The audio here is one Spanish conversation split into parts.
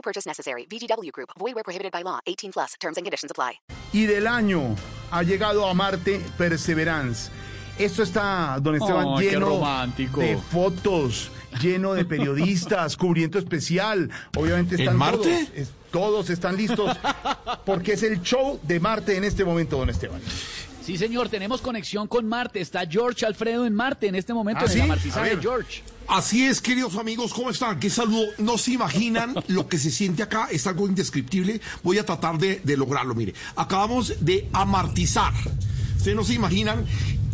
No purchase necessary. VGW Group. Void where prohibited by law. 18 plus. Terms and conditions apply. Y del año ha llegado a Marte Perseverance. Esto está, don Esteban, Oh, lleno romántico. de fotos, lleno de periodistas, cubrimiento especial. Obviamente están ¿En Marte? todos, es- todos están listos porque es el show de Marte en este momento, don Esteban. Sí, señor, tenemos conexión con Marte. Está George Alfredo en Marte en este momento ¿Ah, en sí? el A amartizaje. ver. George. Así es, queridos amigos, ¿cómo están? Qué saludo. No se imaginan lo que se siente acá, es algo indescriptible. Voy a tratar de, de lograrlo. Mire, acabamos de amartizar. Ustedes no se imaginan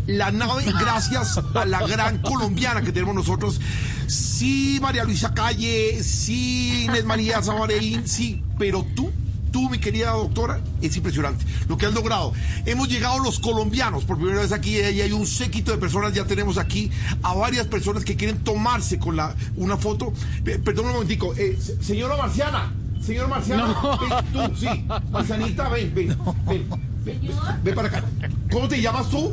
la nave, gracias a la gran colombiana que tenemos nosotros. Sí, María Luisa Calle, sí, Inés María Zamareín, sí, pero tú tú, mi querida doctora, es impresionante lo que has logrado. Hemos llegado los colombianos por primera vez aquí y hay un séquito de personas. Ya tenemos aquí a varias personas que quieren tomarse con la una foto. Pe- Perdón un momentico, eh, se- señora Marciana, señora Marciana, ven, tú, sí, Marcianita, ven, ven, ven, ven, ven para acá. ¿Cómo te llamas tú?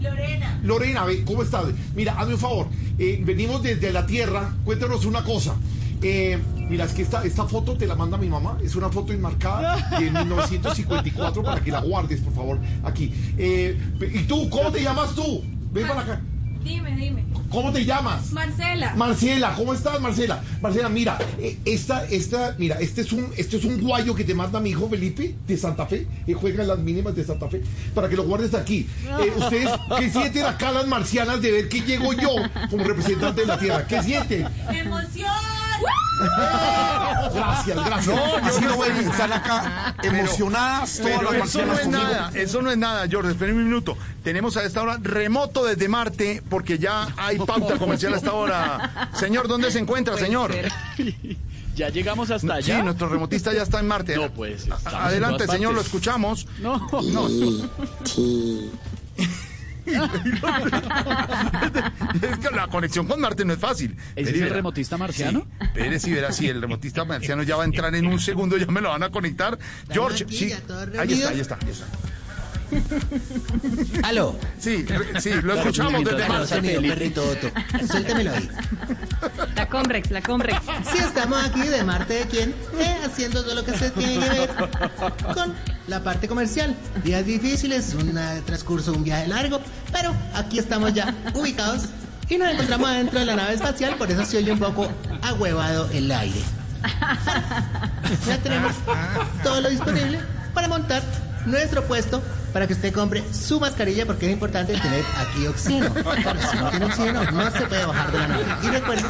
Lorena, Lorena, ve, ¿cómo estás? Mira, hazme un favor. eh, venimos desde la Tierra. Cuéntanos una cosa. Eh, mira, es que esta, esta foto te la manda mi mamá. Es una foto enmarcada de 1954 para que la guardes, por favor, aquí. Eh, ¿Y tú? ¿Cómo te llamas tú? Ven para acá. dime, dime. ¿Cómo te llamas? Marcela, Marcela, ¿cómo estás, Marcela? Marcela, mira, eh, esta, esta, mira, este es un, este es un guayo que te manda mi hijo Felipe de Santa Fe, que juega en las mínimas de Santa Fe, para que lo guardes aquí. Eh, ustedes, ¿qué sienten acá las marcianas de ver que llego yo como representante de la Tierra? ¿Qué sienten? emoción. Gracias, gracias. Así lo ven, están acá emocionadas todas Pero las eso no es conmigo. nada, eso no es nada, George. Esperen un minuto. Tenemos a esta hora remoto desde Marte porque ya hay pauta comercial a esta hora. Señor, ¿dónde se encuentra, señor? Ya llegamos hasta Sí, allá. nuestro remotista ya está en Marte. No, pues, Adelante, señor, lo escuchamos. No. No. es que la conexión con Marte no es fácil. ¿Ese es el remotista marciano? Sí, espere, sí, verá, sí, el remotista marciano ya va a entrar en un segundo, ya me lo van a conectar. George, aquí, sí. Ahí está, ahí está, ahí está. Aló. Sí, re- sí, lo escuchamos desde Marte. Sonido, perrito Otto. Suéltemelo ahí. La Comrex, la Comrex. Sí, estamos aquí de Marte de quién, eh, haciendo todo lo que se tiene que ver con la parte comercial. Días difíciles, un eh, transcurso, un viaje largo, pero aquí estamos ya ubicados y nos encontramos adentro de la nave espacial, por eso se oye un poco ahuevado el aire. Ya tenemos todo lo disponible para montar nuestro puesto para que usted compre su mascarilla porque es importante tener aquí oxígeno. Si no tiene oxígeno no se puede bajar de la nave. Y recuerden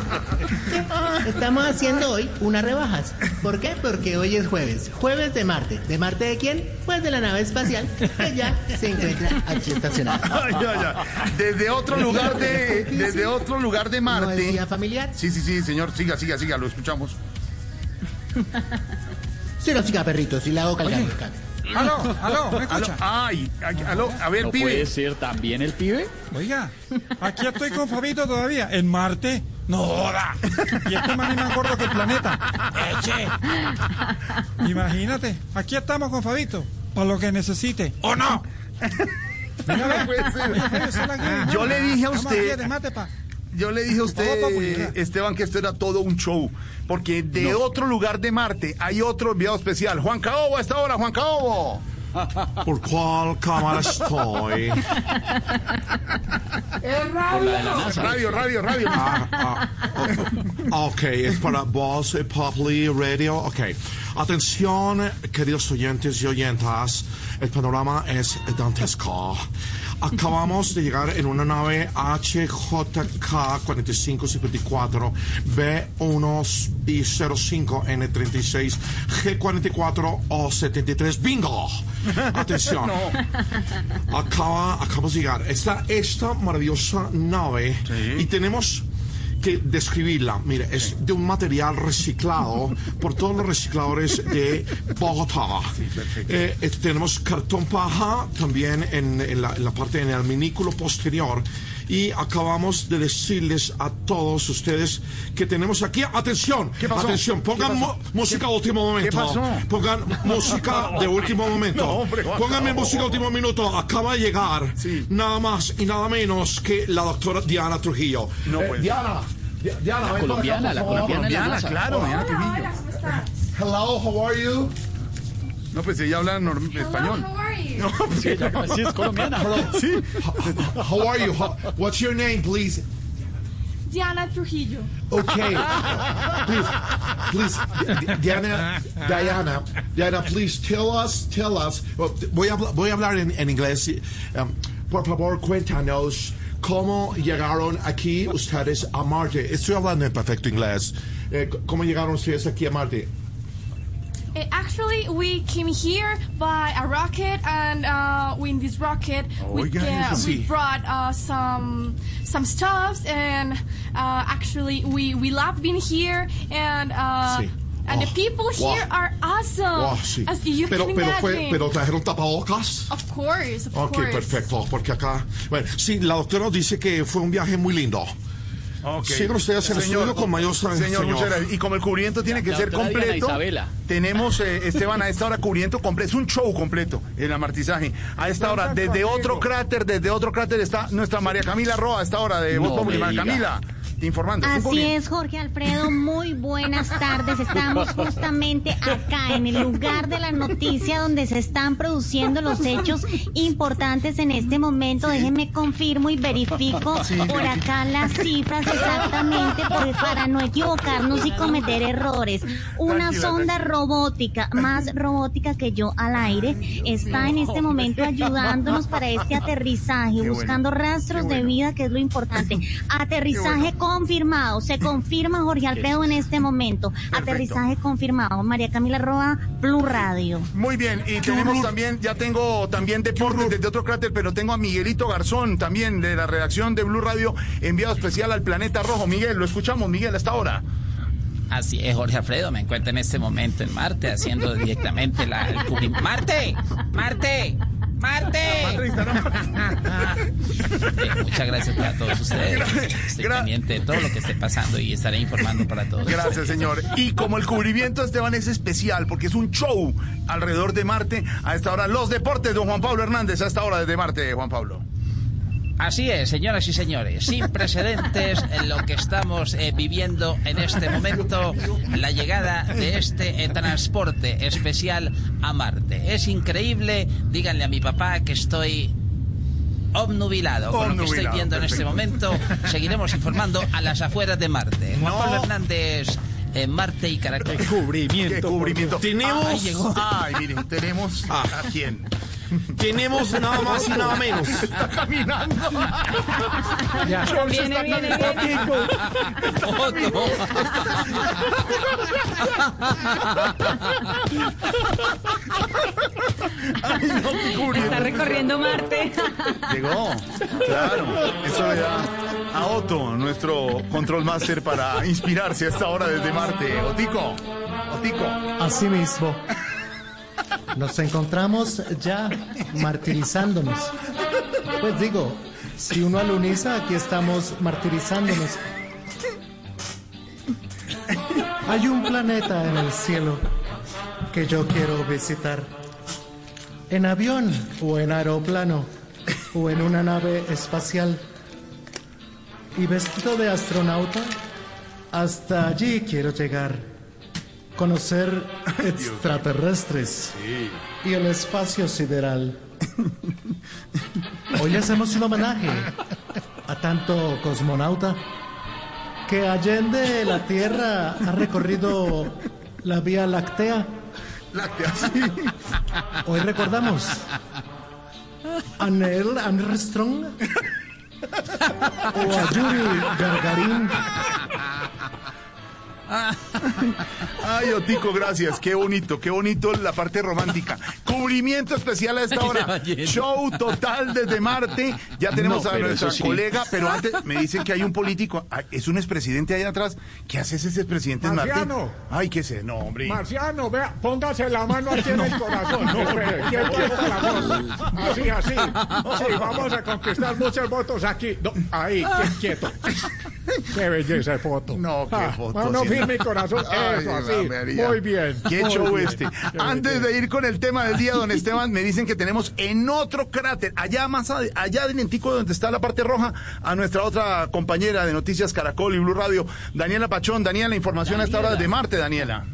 que estamos haciendo hoy unas rebajas. ¿Por qué? Porque hoy es jueves. Jueves de Marte. ¿De Marte de quién? Pues de la nave espacial que ya se encuentra aquí estacionada. Ay, ay, ay. Desde otro lugar de, desde otro lugar de ¿No es Marte. día familiar? Sí, sí, sí, señor, siga, siga, siga, lo escuchamos. Sí, no, siga, perrito, si la hago calgar. Aló, aló, ¿me escucha? ay, ay, aló, a ver, No pibe. puede ser también el pibe. Oiga, aquí estoy con Fabito todavía. ¿En Marte? No joda. Y este man es más gordo que el planeta. Eche. Imagínate, aquí estamos con Fabito. Para lo que necesite. ¿O no? Mira, No puede ser. Yo le dije a Vamos usted- Yo le dije a usted. Esteban, que esto era todo un show. Porque de otro lugar de Marte hay otro enviado especial. Juan Caobo, a esta hora, Juan Caobo. ¿Por cuál cámara estoy? Radio, radio, radio. Ah, ah, oh, ok, es para Voz Public Radio. Ok. Atención, queridos oyentes y oyentas. El panorama es dantesco. Acabamos de llegar en una nave HJK 4554 B105 N36 G44 O73. ¡Bingo! Atención. Acaba, acabamos de llegar. Está esta maravillosa nave y tenemos que describirla. Mire, es de un material reciclado por todos los recicladores de Bogotá. Eh, eh, tenemos cartón paja también en, en la, en la parte, en el minículo posterior. Y acabamos de decirles a todos ustedes que tenemos aquí, atención, ¿Qué pasó? atención, pongan ¿Qué pasó? música de último momento. pasó? Pongan música de último momento. No, hombre, Juan, Pónganme no. música de último minuto. Acaba de llegar Sí. nada más y nada menos que la doctora Diana Trujillo. No, Eh, pues. Diana, Di- Diana, colombiana, acá, la colombiana. la Colombiana, mesa. claro, Diana Trujillo. Hola, ¿cómo estás? Hello, how are you? No, pues ella habla español. How are you? No, ella- Sí, es colombiana. Sí. How are you? How- what's your name, please? Diana Trujillo. Okay. please, please, Di- Diana, Diana, Diana, please tell us, tell us. well, Voy a, hablar- voy a hablar en, en inglés. Um, por favor, cuéntanos cómo llegaron aquí ustedes a Marte. Estoy hablando en perfecto inglés. Eh, ¿Cómo llegaron ustedes aquí a Marte? Uh, actually, we came here by a rocket, and uh, in this rocket, we, Oiga, uh, we brought uh, some some stuffs, and uh, actually, we we love being here, and uh, Sí. and Oh, the people wow. here are awesome. Oh, sí. As you Pero, can pero, fue, pero trajeron tapabocas. Of course, of Ok, course. perfecto, porque acá... Bueno, sí, la doctora dice que fue un viaje muy lindo. Ok. Sigan ustedes en el estudio con mayor Señor, señor. muchas gracias. Y como el cubrimiento tiene que La ser completo, Isabela. tenemos, eh, Esteban, a esta hora cubrimiento completo. Es un show completo, el amartizaje. A esta hora, desde otro cráter, desde otro cráter está nuestra María Camila Roa, a esta hora de Voz No diga. Camila, informando. Así es, Jorge Alfredo, muy buenas tardes. Estamos justamente acá en el lugar de la noticia donde se están produciendo los hechos importantes en este momento. Déjenme confirmo y verifico por acá las cifras exactamente pues, para no equivocarnos y cometer errores. Una Tranquila, sonda robótica, más robótica que yo al aire, está en este momento ayudándonos para este aterrizaje, bueno, buscando rastros de bueno. vida, que es lo importante. Aterrizaje Qué confirmado, se confirma Jorge Alfredo en este momento. Aterrizaje confirmado. María Camila Roa, Blue Radio. Muy bien, y tenemos también, ya tengo también deportes desde otro cráter, pero tengo a Miguelito Garzón también de la redacción de Blue Radio, enviado especial al Planeta Rojo. Miguel, lo escuchamos, Miguel, hasta ahora. Así es, Jorge Alfredo, me encuentro en este momento en Marte haciendo directamente la, el cubrimiento. ¡Marte! ¡Marte! ¡Marte! Eh, muchas gracias para todos ustedes. Estoy pendiente de todo lo que esté pasando y estaré informando para todos. Gracias, señor. Y como el cubrimiento, Esteban, es especial porque es un show alrededor de Marte. A esta hora, los deportes, don Juan Pablo Hernández, a esta hora desde Marte, Juan Pablo. Así es, señoras y señores, sin precedentes en lo que estamos eh, viviendo en este momento, la llegada de este eh, transporte especial a Marte. Es increíble, díganle a mi papá que estoy obnubilado con lo que estoy Obnubilado, viendo en este perfecto. momento. Seguiremos informando a las afueras de Marte. Juan No. Pablo Hernández, eh, Marte y Caracol. ¿Qué cubrimiento? Tenemos- Ay, llegó. Ay, miren, tenemos Ah. a quién. Tenemos nada más y nada menos. Está caminando. George Viene, está viene, caminando. Foto. Ay, no, qué. Está recorriendo Marte. Llegó, claro. Eso le da a Otto, nuestro control master, para inspirarse a esta hora desde Marte. Otico, Otico. Asimismo, nos encontramos ya martirizándonos. Pues digo, si uno aluniza, aquí estamos martirizándonos. Hay un planeta en el cielo que yo quiero visitar. En avión o en aeroplano o en una nave espacial. Y vestido de astronauta, hasta allí quiero llegar. Conocer extraterrestres y el espacio sideral. Hoy le hacemos un homenaje a tanto cosmonauta que allende la Tierra ha recorrido la Vía Láctea. Láctea, sí. Hoy recordamos a Neil Armstrong o a Yuri Gagarin. Ay, Otico, gracias. Qué bonito, qué bonito la parte romántica. Cubrimiento especial a esta hora. Show total desde Marte. Ya tenemos No, a nuestra sí. colega, pero antes me dicen que hay un político. Es un expresidente allá atrás. ¿Qué hace ese expresidente en Marte? Marciano. Ay, qué sé, no, hombre. Marciano, vea, póngase la mano aquí en el corazón. Espere, la foto. Así, así. Sí, vamos a conquistar muchos votos aquí. No, ahí, quie- quieto. Qué belleza de foto. No, qué Ah, foto, Mano sí. firme y corazón. Ay, Eso, así. Muy bien. Qué muy show bien. este. Qué Antes de ir con el tema del día, don Esteban, me dicen que tenemos en otro cráter, allá más ade- allá adelentico donde está la parte roja, a nuestra otra compañera de Noticias Caracol y Blue Radio, Daniela Pachón. Daniela, la información a esta hora de Marte, Daniela.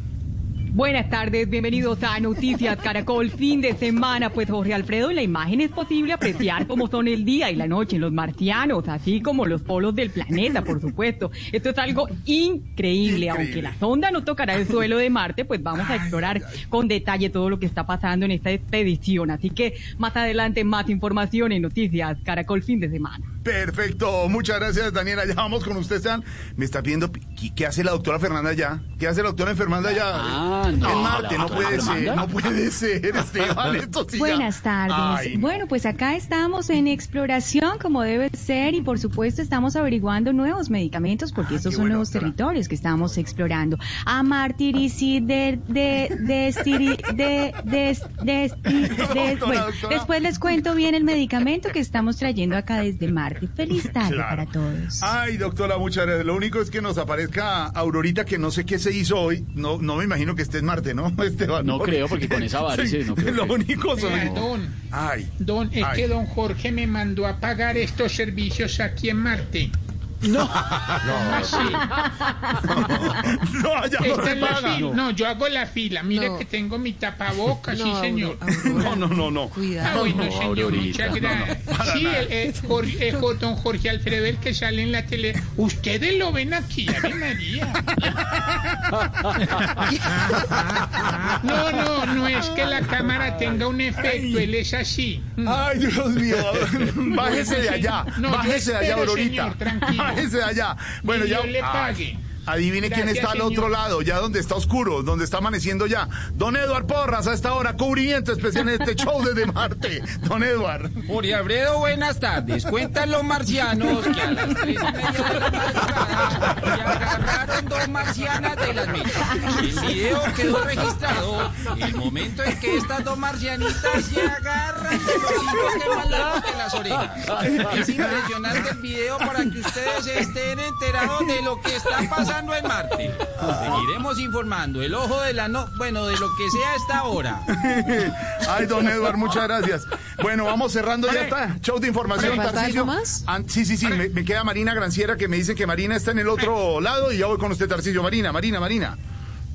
Buenas tardes, bienvenidos a Noticias Caracol, fin de semana. Pues Jorge Alfredo, en la imagen es posible apreciar cómo son el día y la noche en los marcianos, así como los polos del planeta, por supuesto. Esto es algo increíble, aunque la sonda no tocará el suelo de Marte, pues vamos a explorar con detalle todo lo que está pasando en esta expedición. Así que más adelante más información en Noticias Caracol, fin de semana. Perfecto, muchas gracias Daniela. Ya vamos con usted, Esteban. Me está pidiendo, ¿qué, qué hace la doctora Fernanda ya? ¿Qué hace la doctora Fernanda ya? Ah, no, Marte, no puede ser, no puede ser, Esteban. Esto sí Buenas tardes. Ay, Bueno, pues acá estamos en exploración como debe ser y por supuesto estamos averiguando nuevos medicamentos porque estos qué son bueno, nuevos doctora. territorios que estamos explorando. Amartiricid de de de estiri- de de de- de- Doctora, bueno, doctora. después les cuento bien el medicamento que estamos trayendo acá desde Marte. Feliz tarde Claro. para todos. Ay, doctora, muchas gracias. Lo único es que nos aparezca Aurorita, que no sé qué se hizo hoy. No, no me imagino que esté en Marte, ¿no, Esteban? No creo, porque con esa varice no creo Lo que- único son... Don, Ay. don, es Ay. que don Jorge me mandó a pagar estos servicios aquí en Marte. No. No, no Esta se es la paga. fila. No, yo hago la fila. Mire No. que tengo mi tapabocas, sí, No, señor. No, no, no, no. Ah, Cuidado. bueno, No, señor, Aurorita, muchas no, no, gracias. para sí, el, el Jorge, eh, jo- don Jorge Alfredo, el que sale en la tele. Ustedes lo ven aquí, Ave María. No, no, no es que la cámara tenga un efecto, él es así. Ay, Dios mío. Bájese de allá. No, Bájese de allá, Aurorita. señor, tranquilo. Bájese de allá. Bueno, Ni ya. Le pague. Adivine quién Gracias, está al otro lado, ya donde está oscuro, donde está amaneciendo ya. Don Eduard Porras, a esta hora, cubrimiento especial en este show desde Marte. Don Eduard. Jorge Alfredo, buenas tardes. Cuentan los marcianos que a las tres y media de la madrugada se agarraron dos marcianas de las mesas. El video quedó registrado el momento en que estas dos marcianitas se agarran de los hijos que largos que las orejas. Es impresionante el video para que ustedes estén enterados de lo que está pasando en Marte. Seguiremos informando. El ojo de la no... Bueno, de lo que sea a esta hora. Ay, don Eduard, muchas gracias. Bueno, vamos cerrando ya está. Show de información, ¿Me falta Tarcisio. algo más? Ah, sí, sí, sí. Me, me queda Marina Granciera que me dice que Marina está en el otro lado y ya voy con usted, Tarcisio. Marina, Marina, Marina.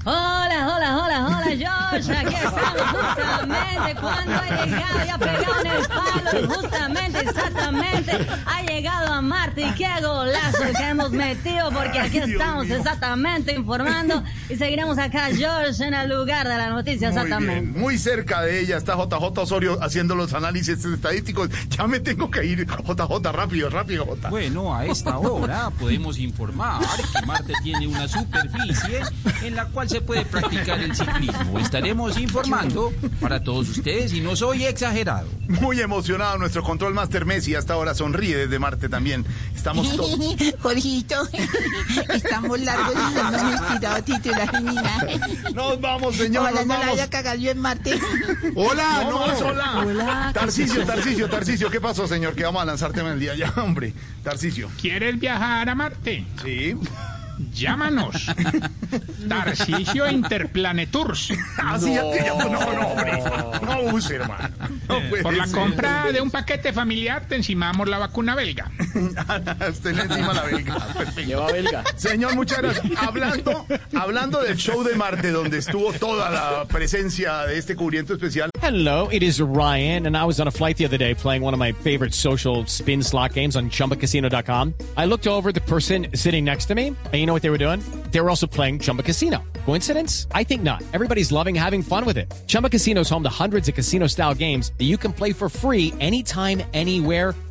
Hola, hola, hola, hola, George. Aquí estamos justamente cuando ha llegado y ha pegado en el palo y justamente, exactamente, ha llegado a Marte. Y qué golazo que hemos metido porque aquí Ay, estamos mío. exactamente informando y seguiremos acá, George, en el lugar de la noticia, Muy exactamente. bien, muy cerca de ella está JJ Osorio haciendo los análisis estadísticos. Ya me tengo que ir, JJ, rápido, rápido, J. Bueno, a esta hora podemos informar que Marte tiene una superficie en la cual se puede practicar el ciclismo. Estaremos informando para todos ustedes y no soy exagerado. Muy emocionado nuestro control master Messi. Hasta ahora sonríe desde Marte también. Estamos todos. Jorgito, estamos largos y no hemos inspirado titular ni. Nos vamos, señor, Ojalá nos no la vamos. haya cagado yo en Marte. Hola, no, No. hola. Hola, ¿qué Tarcicio? Tarcicio, Tarcicio, ¿qué pasó, señor? Que vamos a lanzar tema el día ya, hombre. Tarcicio. ¿Quieres viajar a Marte? Sí. Llámanos. Tarcisio Interplanetours. Así ya te llamo. No, no, hombre. No use, hermano. No puede Por la ser. compra de un paquete familiar te encimamos la vacuna belga. Usted le encima la belga. Perfecto. Lleva belga. Señor, muchas gracias. Hablando, hablando del show de Marte, donde estuvo toda la presencia de este cubrimiento especial. Hello, it is Ryan, and I was on a flight the other day playing one of my favorite social spin slot games on chumbacasino.com. I looked over at the person sitting next to me, and you know what they were doing? They were also playing Chumba Casino. Coincidence? I think not. Everybody's loving having fun with it. Chumba Casino is home to hundreds of casino style games that you can play for free anytime, anywhere